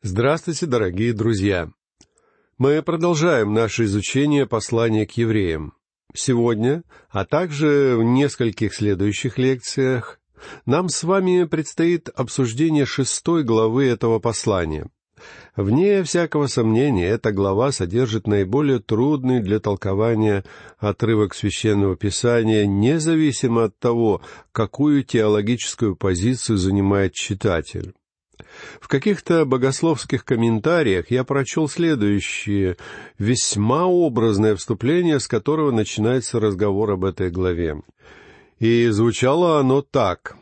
Здравствуйте, дорогие друзья! Мы продолжаем наше изучение послания к евреям. Сегодня, а также в нескольких следующих лекциях, нам с вами предстоит обсуждение шестой главы этого послания. Вне всякого сомнения, эта глава содержит наиболее трудный для толкования отрывок священного писания, независимо от того, какую теологическую позицию занимает читатель. В каких-то богословских комментариях я прочел следующее весьма образное вступление, с которого начинается разговор об этой главе. И звучало оно так.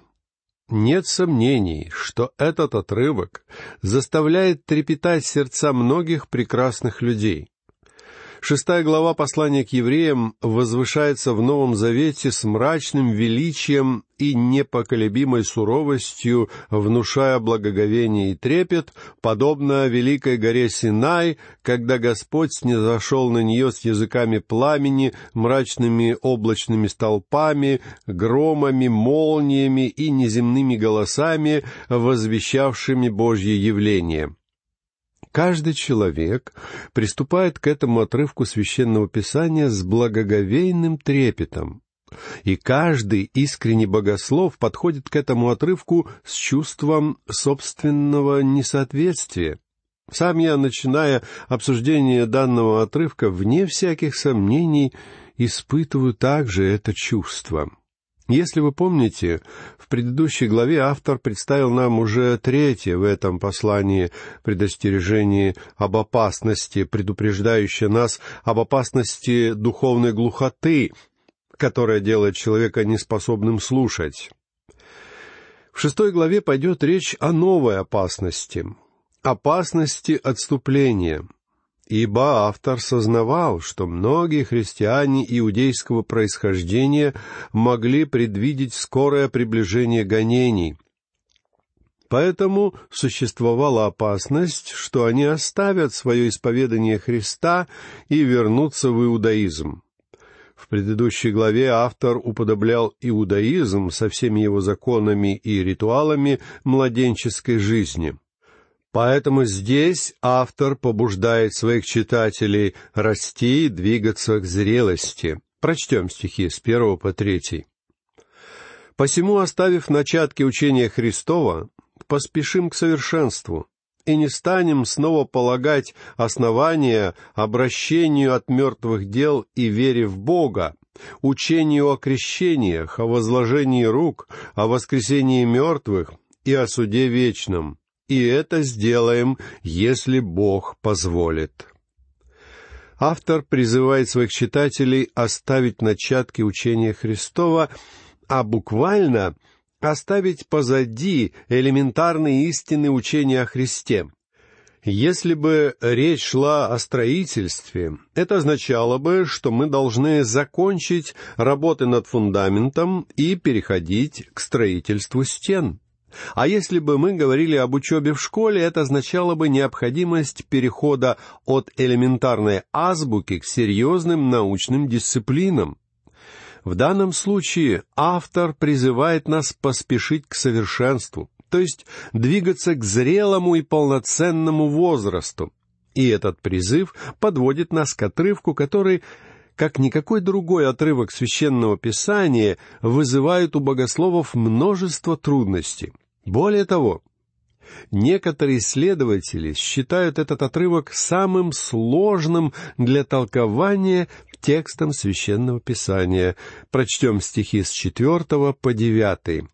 Нет сомнений, что этот отрывок заставляет трепетать сердца многих прекрасных людей. Шестая глава послания к евреям возвышается в Новом Завете с мрачным величием и непоколебимой суровостью, внушая благоговение и трепет, подобно великой горе Синай, когда Господь снизошел на нее с языками пламени, мрачными облачными столпами, громами, молниями и неземными голосами, возвещавшими Божье явление. Каждый человек приступает к этому отрывку священного писания с благоговейным трепетом. И каждый искренний богослов подходит к этому отрывку с чувством собственного несоответствия. Сам я, начиная обсуждение данного отрывка, вне всяких сомнений, испытываю также это чувство. Если вы помните, в предыдущей главе автор представил нам уже третье в этом послании предостережение об опасности, предупреждающее нас об опасности духовной глухоты, которая делает человека неспособным слушать. В шестой главе пойдет речь о новой опасности — опасности отступления — ибо автор сознавал, что многие христиане иудейского происхождения могли предвидеть скорое приближение гонений. Поэтому существовала опасность, что они оставят свое исповедание Христа и вернутся в иудаизм. В предыдущей главе автор уподоблял иудаизм со всеми его законами и ритуалами младенческой жизни — Поэтому здесь автор побуждает своих читателей расти и двигаться к зрелости. Прочтем стихи с первого по третий. «Посему, оставив начатки учения Христова, поспешим к совершенству, и не станем снова полагать основания обращению от мертвых дел и вере в Бога, учению о крещениях, о возложении рук, о воскресении мертвых и о суде вечном, и это сделаем, если Бог позволит. Автор призывает своих читателей оставить начатки учения Христова, а буквально оставить позади элементарные истины учения о Христе. Если бы речь шла о строительстве, это означало бы, что мы должны закончить работы над фундаментом и переходить к строительству стен. А если бы мы говорили об учебе в школе, это означало бы необходимость перехода от элементарной азбуки к серьезным научным дисциплинам. В данном случае автор призывает нас поспешить к совершенству, то есть двигаться к зрелому и полноценному возрасту. И этот призыв подводит нас к отрывку, который как никакой другой отрывок священного писания, вызывает у богословов множество трудностей. Более того, некоторые исследователи считают этот отрывок самым сложным для толкования текстом священного писания. Прочтем стихи с четвертого по девятый.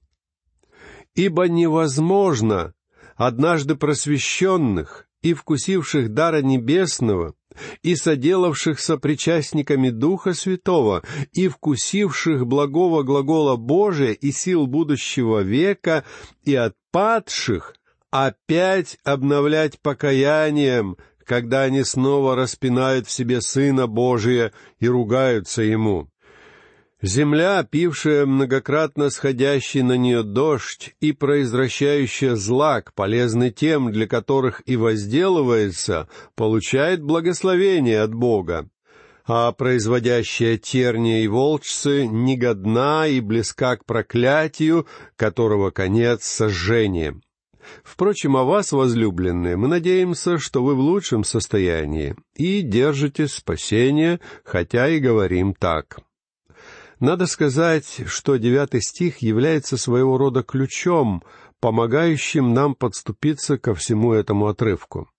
«Ибо невозможно однажды просвещенных и вкусивших дара небесного, и соделавшихся причастниками Духа Святого, и вкусивших благого глагола Божия и сил будущего века, и отпадших, опять обновлять покаянием, когда они снова распинают в себе Сына Божия и ругаются Ему. Земля, пившая многократно сходящий на нее дождь и произвращающая злак, полезный тем, для которых и возделывается, получает благословение от Бога. А производящая терния и волчцы негодна и близка к проклятию, которого конец сожжением. Впрочем, о вас, возлюбленные, мы надеемся, что вы в лучшем состоянии и держите спасение, хотя и говорим так. Надо сказать, что девятый стих является своего рода ключом, помогающим нам подступиться ко всему этому отрывку.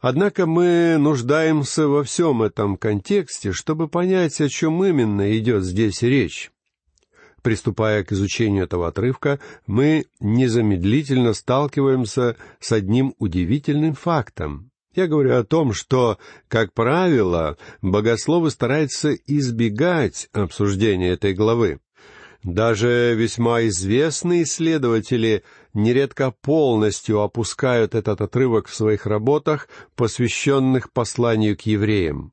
Однако мы нуждаемся во всем этом контексте, чтобы понять, о чем именно идет здесь речь. Приступая к изучению этого отрывка, мы незамедлительно сталкиваемся с одним удивительным фактом. Я говорю о том, что, как правило, богословы стараются избегать обсуждения этой главы. Даже весьма известные исследователи нередко полностью опускают этот отрывок в своих работах, посвященных посланию к евреям.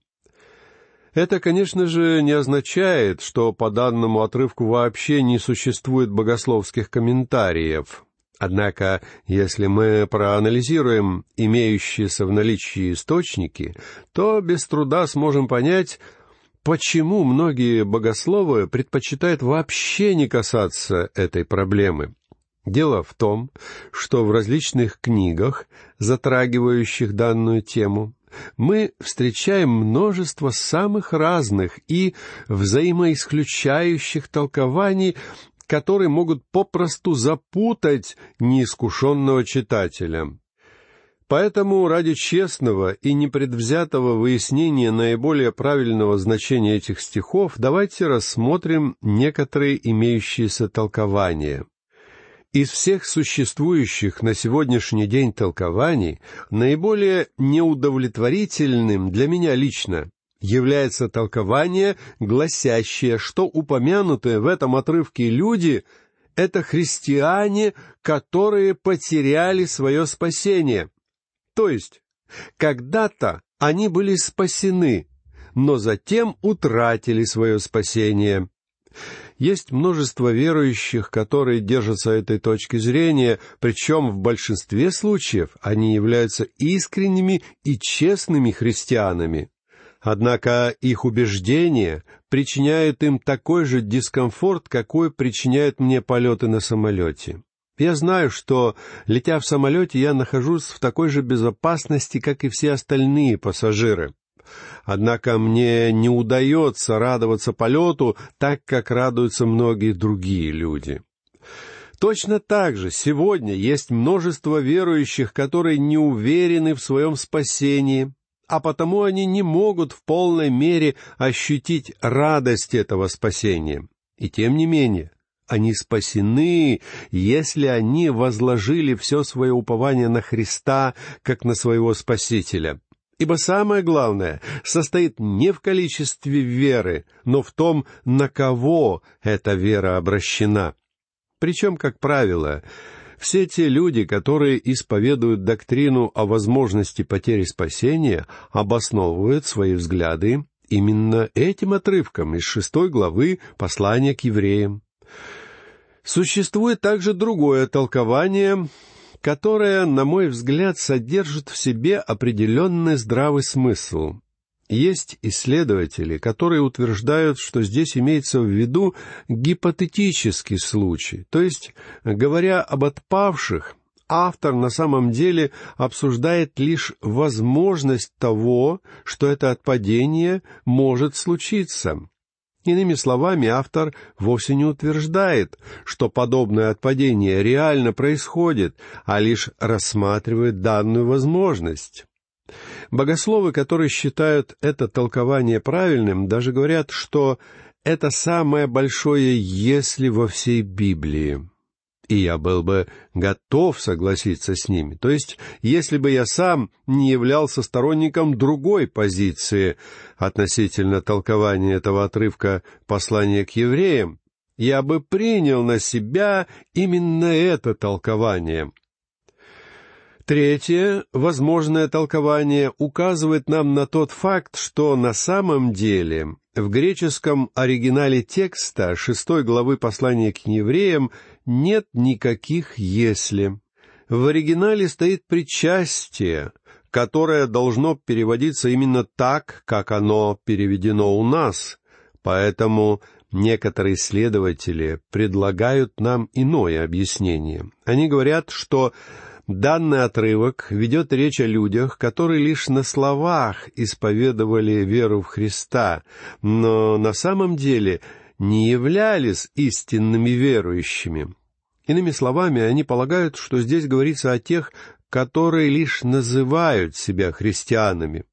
Это, конечно же, не означает, что по данному отрывку вообще не существует богословских комментариев. Однако, если мы проанализируем имеющиеся в наличии источники, то без труда сможем понять, почему многие богословы предпочитают вообще не касаться этой проблемы. Дело в том, что в различных книгах, затрагивающих данную тему, мы встречаем множество самых разных и взаимоисключающих толкований, которые могут попросту запутать неискушенного читателя. Поэтому ради честного и непредвзятого выяснения наиболее правильного значения этих стихов давайте рассмотрим некоторые имеющиеся толкования. Из всех существующих на сегодняшний день толкований наиболее неудовлетворительным для меня лично является толкование, гласящее, что упомянутые в этом отрывке люди — это христиане, которые потеряли свое спасение. То есть, когда-то они были спасены, но затем утратили свое спасение. Есть множество верующих, которые держатся этой точки зрения, причем в большинстве случаев они являются искренними и честными христианами. Однако их убеждение причиняет им такой же дискомфорт, какой причиняют мне полеты на самолете. Я знаю, что, летя в самолете, я нахожусь в такой же безопасности, как и все остальные пассажиры. Однако мне не удается радоваться полету так, как радуются многие другие люди. Точно так же сегодня есть множество верующих, которые не уверены в своем спасении, а потому они не могут в полной мере ощутить радость этого спасения. И тем не менее, они спасены, если они возложили все свое упование на Христа, как на своего Спасителя. Ибо самое главное состоит не в количестве веры, но в том, на кого эта вера обращена. Причем, как правило, все те люди, которые исповедуют доктрину о возможности потери спасения, обосновывают свои взгляды именно этим отрывком из шестой главы послания к евреям. Существует также другое толкование, которая, на мой взгляд, содержит в себе определенный здравый смысл. Есть исследователи, которые утверждают, что здесь имеется в виду гипотетический случай, то есть, говоря об отпавших, автор на самом деле обсуждает лишь возможность того, что это отпадение может случиться. Иными словами, автор вовсе не утверждает, что подобное отпадение реально происходит, а лишь рассматривает данную возможность. Богословы, которые считают это толкование правильным, даже говорят, что это самое большое «если» во всей Библии и я был бы готов согласиться с ними. То есть, если бы я сам не являлся сторонником другой позиции относительно толкования этого отрывка послания к евреям, я бы принял на себя именно это толкование. Третье, возможное толкование указывает нам на тот факт, что на самом деле в греческом оригинале текста шестой главы послания к евреям нет никаких «если». В оригинале стоит причастие, которое должно переводиться именно так, как оно переведено у нас. Поэтому некоторые исследователи предлагают нам иное объяснение. Они говорят, что данный отрывок ведет речь о людях, которые лишь на словах исповедовали веру в Христа, но на самом деле не являлись истинными верующими. Иными словами, они полагают, что здесь говорится о тех, которые лишь называют себя христианами.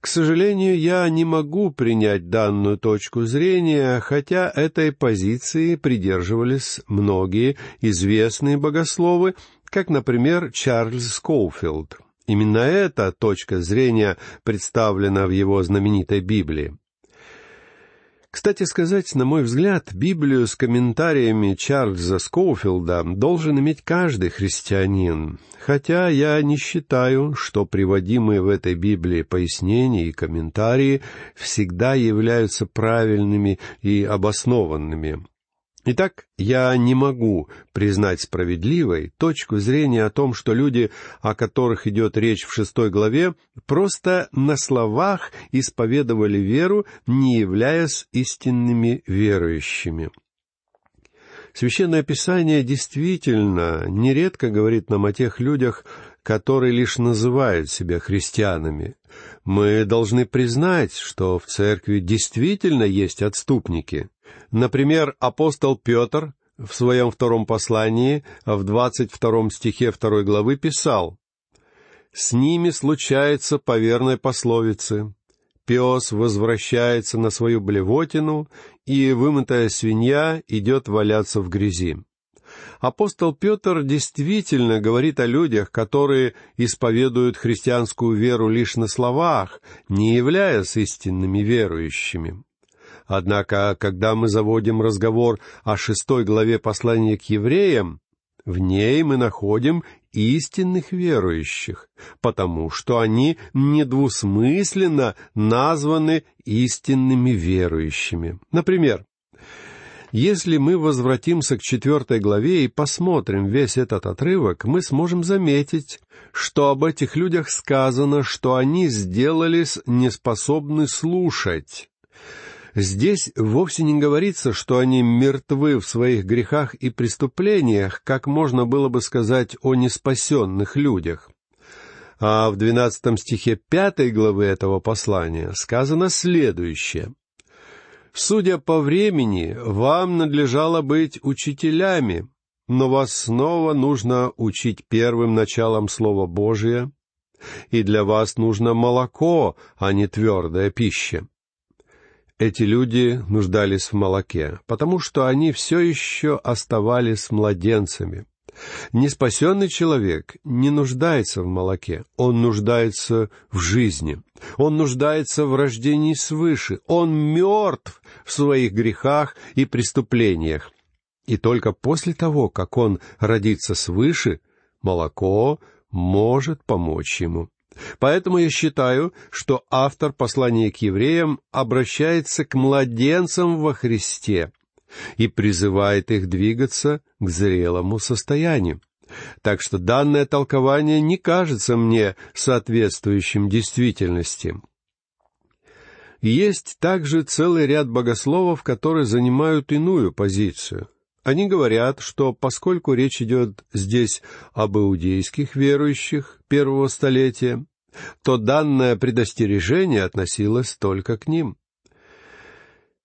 К сожалению, я не могу принять данную точку зрения, хотя этой позиции придерживались многие известные богословы, как, например, Чарльз Скоуфилд. Именно эта точка зрения представлена в его знаменитой Библии. Кстати сказать, на мой взгляд, Библию с комментариями Чарльза Скоуфилда должен иметь каждый христианин, хотя я не считаю, что приводимые в этой Библии пояснения и комментарии всегда являются правильными и обоснованными. Итак, я не могу признать справедливой точку зрения о том, что люди, о которых идет речь в шестой главе, просто на словах исповедовали веру, не являясь истинными верующими. Священное Писание действительно нередко говорит нам о тех людях, которые лишь называют себя христианами. Мы должны признать, что в церкви действительно есть отступники — Например, апостол Петр в своем втором послании, в двадцать втором стихе второй главы писал «С ними случается по верной пословице. Пес возвращается на свою блевотину, и вымытая свинья идет валяться в грязи». Апостол Петр действительно говорит о людях, которые исповедуют христианскую веру лишь на словах, не являясь истинными верующими. Однако, когда мы заводим разговор о шестой главе послания к евреям, в ней мы находим истинных верующих, потому что они недвусмысленно названы истинными верующими. Например, если мы возвратимся к четвертой главе и посмотрим весь этот отрывок, мы сможем заметить, что об этих людях сказано, что они сделались неспособны слушать. Здесь вовсе не говорится, что они мертвы в своих грехах и преступлениях, как можно было бы сказать о неспасенных людях. А в двенадцатом стихе пятой главы этого послания сказано следующее. «Судя по времени, вам надлежало быть учителями, но вас снова нужно учить первым началом Слова Божия, и для вас нужно молоко, а не твердая пища. Эти люди нуждались в молоке, потому что они все еще оставались младенцами. Неспасенный человек не нуждается в молоке, он нуждается в жизни, он нуждается в рождении свыше, он мертв в своих грехах и преступлениях. И только после того, как он родится свыше, молоко может помочь ему. Поэтому я считаю, что автор послания к евреям обращается к младенцам во Христе и призывает их двигаться к зрелому состоянию. Так что данное толкование не кажется мне соответствующим действительности. Есть также целый ряд богословов, которые занимают иную позицию. Они говорят, что поскольку речь идет здесь об иудейских верующих первого столетия, то данное предостережение относилось только к ним.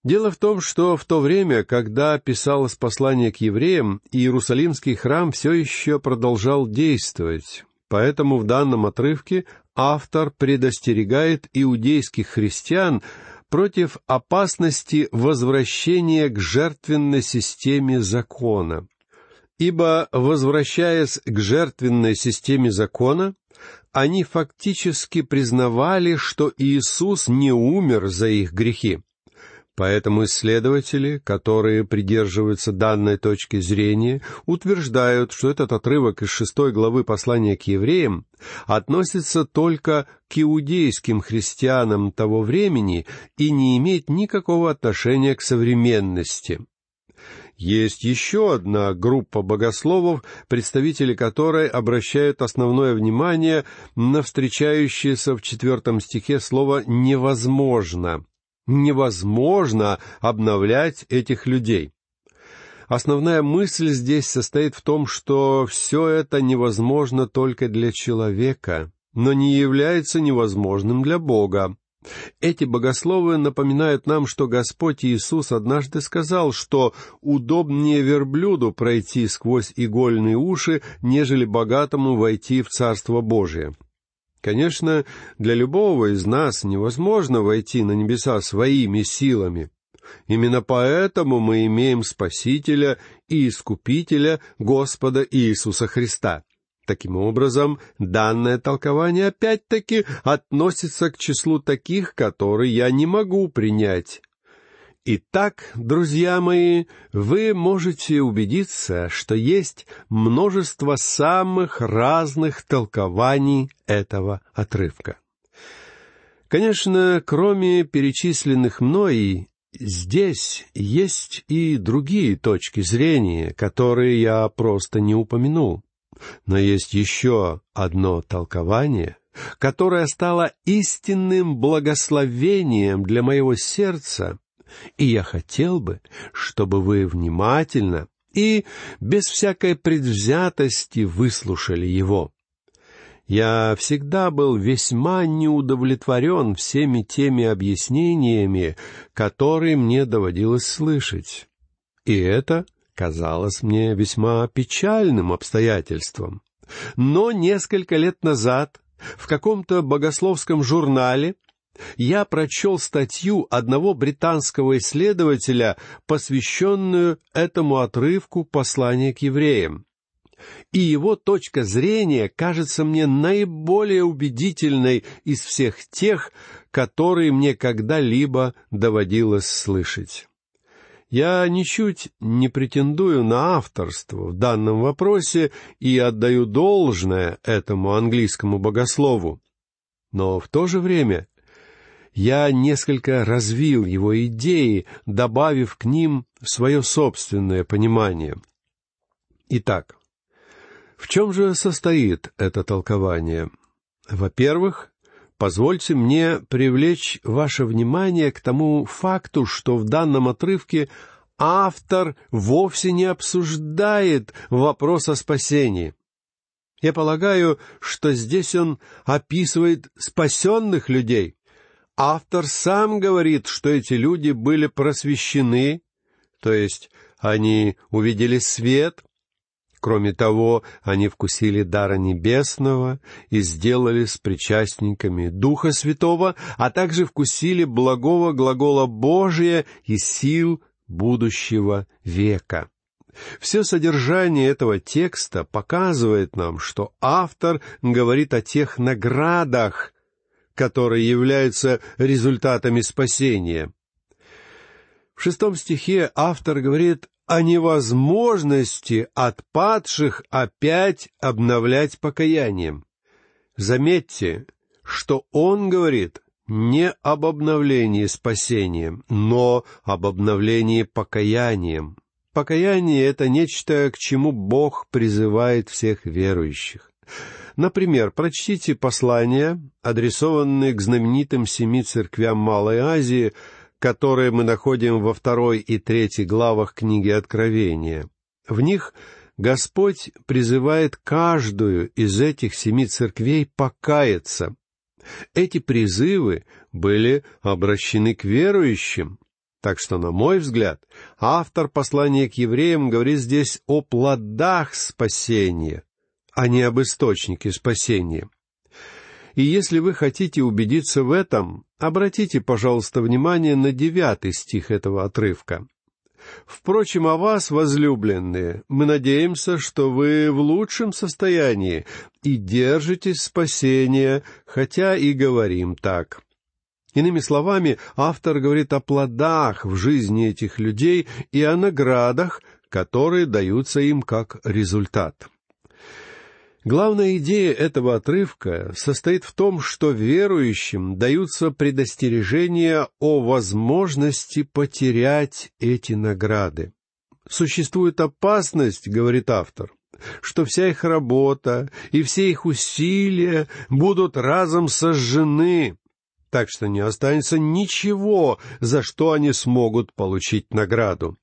Дело в том, что в то время, когда писалось послание к евреям, Иерусалимский храм все еще продолжал действовать, поэтому в данном отрывке автор предостерегает иудейских христиан против опасности возвращения к жертвенной системе закона. Ибо, возвращаясь к жертвенной системе закона, они фактически признавали, что Иисус не умер за их грехи. Поэтому исследователи, которые придерживаются данной точки зрения, утверждают, что этот отрывок из шестой главы послания к евреям относится только к иудейским христианам того времени и не имеет никакого отношения к современности. Есть еще одна группа богословов, представители которой обращают основное внимание на встречающееся в четвертом стихе слово «невозможно», Невозможно обновлять этих людей. Основная мысль здесь состоит в том, что все это невозможно только для человека, но не является невозможным для Бога. Эти богословы напоминают нам, что Господь Иисус однажды сказал, что удобнее верблюду пройти сквозь игольные уши, нежели богатому войти в Царство Божие. Конечно, для любого из нас невозможно войти на небеса своими силами. Именно поэтому мы имеем Спасителя и Искупителя Господа Иисуса Христа. Таким образом, данное толкование опять-таки относится к числу таких, которые я не могу принять. Итак, друзья мои, вы можете убедиться, что есть множество самых разных толкований этого отрывка. Конечно, кроме перечисленных мной, здесь есть и другие точки зрения, которые я просто не упомянул. Но есть еще одно толкование, которое стало истинным благословением для моего сердца, и я хотел бы, чтобы вы внимательно и без всякой предвзятости выслушали его. Я всегда был весьма неудовлетворен всеми теми объяснениями, которые мне доводилось слышать. И это казалось мне весьма печальным обстоятельством. Но несколько лет назад в каком-то богословском журнале я прочел статью одного британского исследователя, посвященную этому отрывку послания к евреям. И его точка зрения кажется мне наиболее убедительной из всех тех, которые мне когда-либо доводилось слышать. Я ничуть не претендую на авторство в данном вопросе и отдаю должное этому английскому богослову. Но в то же время я несколько развил его идеи, добавив к ним свое собственное понимание. Итак, в чем же состоит это толкование? Во-первых, Позвольте мне привлечь ваше внимание к тому факту, что в данном отрывке автор вовсе не обсуждает вопрос о спасении. Я полагаю, что здесь он описывает спасенных людей. Автор сам говорит, что эти люди были просвещены, то есть они увидели свет, Кроме того, они вкусили дара небесного и сделались причастниками Духа Святого, а также вкусили благого глагола Божия и сил будущего века. Все содержание этого текста показывает нам, что автор говорит о тех наградах, которые являются результатами спасения. В шестом стихе автор говорит о невозможности отпадших опять обновлять покаянием. Заметьте, что он говорит не об обновлении спасением, но об обновлении покаянием. Покаяние — это нечто, к чему Бог призывает всех верующих. Например, прочтите послания, адресованные к знаменитым семи церквям Малой Азии — которые мы находим во второй и третьей главах книги Откровения. В них Господь призывает каждую из этих семи церквей покаяться. Эти призывы были обращены к верующим, так что, на мой взгляд, автор послания к евреям говорит здесь о плодах спасения, а не об источнике спасения. И если вы хотите убедиться в этом, обратите, пожалуйста, внимание на девятый стих этого отрывка. Впрочем, о вас, возлюбленные, мы надеемся, что вы в лучшем состоянии и держитесь спасения, хотя и говорим так. Иными словами, автор говорит о плодах в жизни этих людей и о наградах, которые даются им как результат. Главная идея этого отрывка состоит в том, что верующим даются предостережения о возможности потерять эти награды. Существует опасность, говорит автор, что вся их работа и все их усилия будут разом сожжены, так что не останется ничего, за что они смогут получить награду.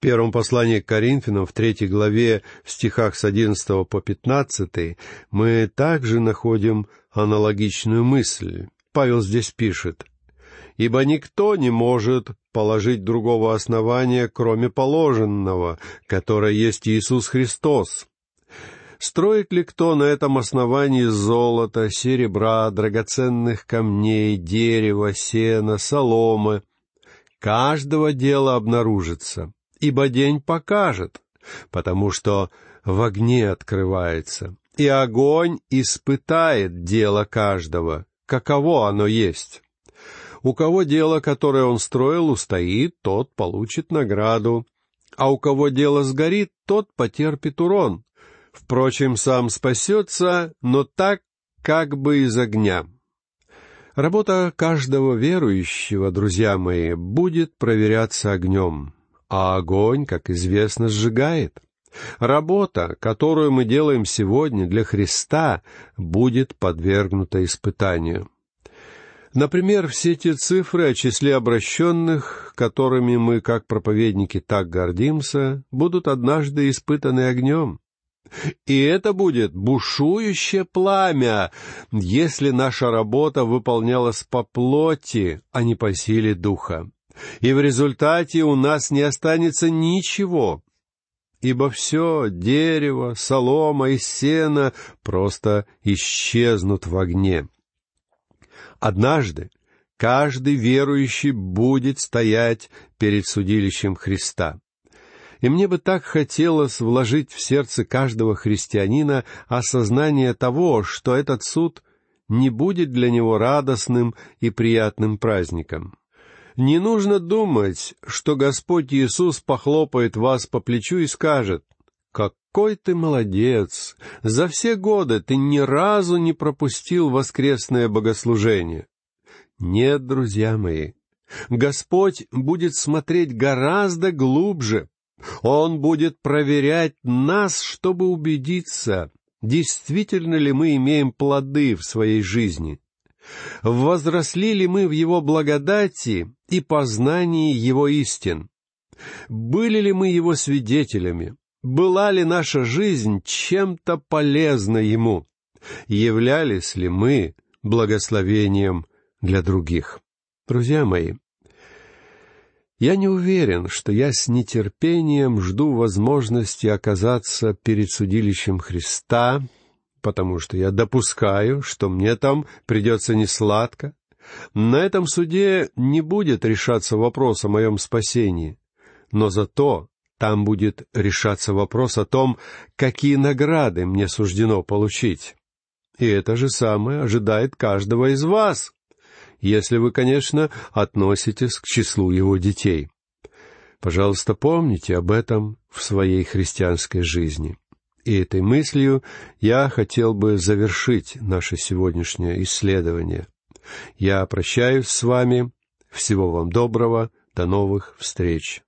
Первом послании к Коринфянам, в третьей главе, в стихах с одиннадцатого по пятнадцатый, мы также находим аналогичную мысль. Павел здесь пишет, «Ибо никто не может положить другого основания, кроме положенного, которое есть Иисус Христос, Строит ли кто на этом основании золота, серебра, драгоценных камней, дерева, сена, соломы? Каждого дела обнаружится, ибо день покажет, потому что в огне открывается, и огонь испытает дело каждого, каково оно есть. У кого дело, которое он строил, устоит, тот получит награду, а у кого дело сгорит, тот потерпит урон. Впрочем, сам спасется, но так, как бы из огня. Работа каждого верующего, друзья мои, будет проверяться огнем, а огонь, как известно, сжигает. Работа, которую мы делаем сегодня для Христа, будет подвергнута испытанию. Например, все те цифры о числе обращенных, которыми мы, как проповедники, так гордимся, будут однажды испытаны огнем. И это будет бушующее пламя, если наша работа выполнялась по плоти, а не по силе духа. И в результате у нас не останется ничего, ибо все дерево, солома и сено просто исчезнут в огне. Однажды каждый верующий будет стоять перед судилищем Христа. И мне бы так хотелось вложить в сердце каждого христианина осознание того, что этот суд не будет для него радостным и приятным праздником. Не нужно думать, что Господь Иисус похлопает вас по плечу и скажет, «Какой ты молодец! За все годы ты ни разу не пропустил воскресное богослужение». Нет, друзья мои, Господь будет смотреть гораздо глубже, он будет проверять нас, чтобы убедиться, действительно ли мы имеем плоды в своей жизни. Возросли ли мы в Его благодати и познании Его истин? Были ли мы Его свидетелями? Была ли наша жизнь чем-то полезна Ему? Являлись ли мы благословением для других? Друзья мои, я не уверен, что я с нетерпением жду возможности оказаться перед судилищем Христа, потому что я допускаю, что мне там придется несладко. На этом суде не будет решаться вопрос о моем спасении, но зато там будет решаться вопрос о том, какие награды мне суждено получить. И это же самое ожидает каждого из вас если вы, конечно, относитесь к числу его детей. Пожалуйста, помните об этом в своей христианской жизни. И этой мыслью я хотел бы завершить наше сегодняшнее исследование. Я прощаюсь с вами. Всего вам доброго. До новых встреч.